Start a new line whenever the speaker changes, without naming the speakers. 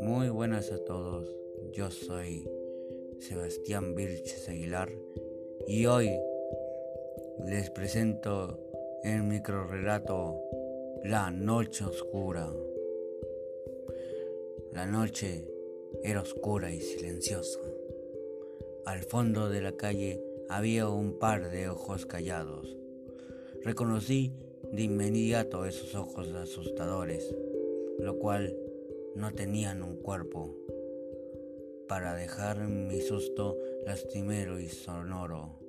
Muy buenas a todos, yo soy Sebastián Vilches Aguilar y hoy les presento el microrelato La Noche Oscura. La noche era oscura y silenciosa. Al fondo de la calle había un par de ojos callados. Reconocí de inmediato esos ojos asustadores, lo cual no tenían un cuerpo, para dejar mi susto lastimero y sonoro.